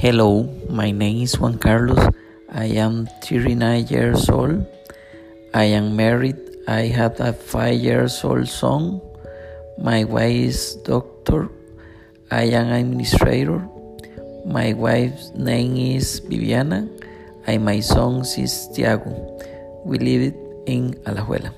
Hello, my name is Juan Carlos. I am 39 years old. I am married. I have a 5 years old son. My wife is doctor. I am administrator. My wife's name is Viviana and my son is Tiago. We live in Alajuela.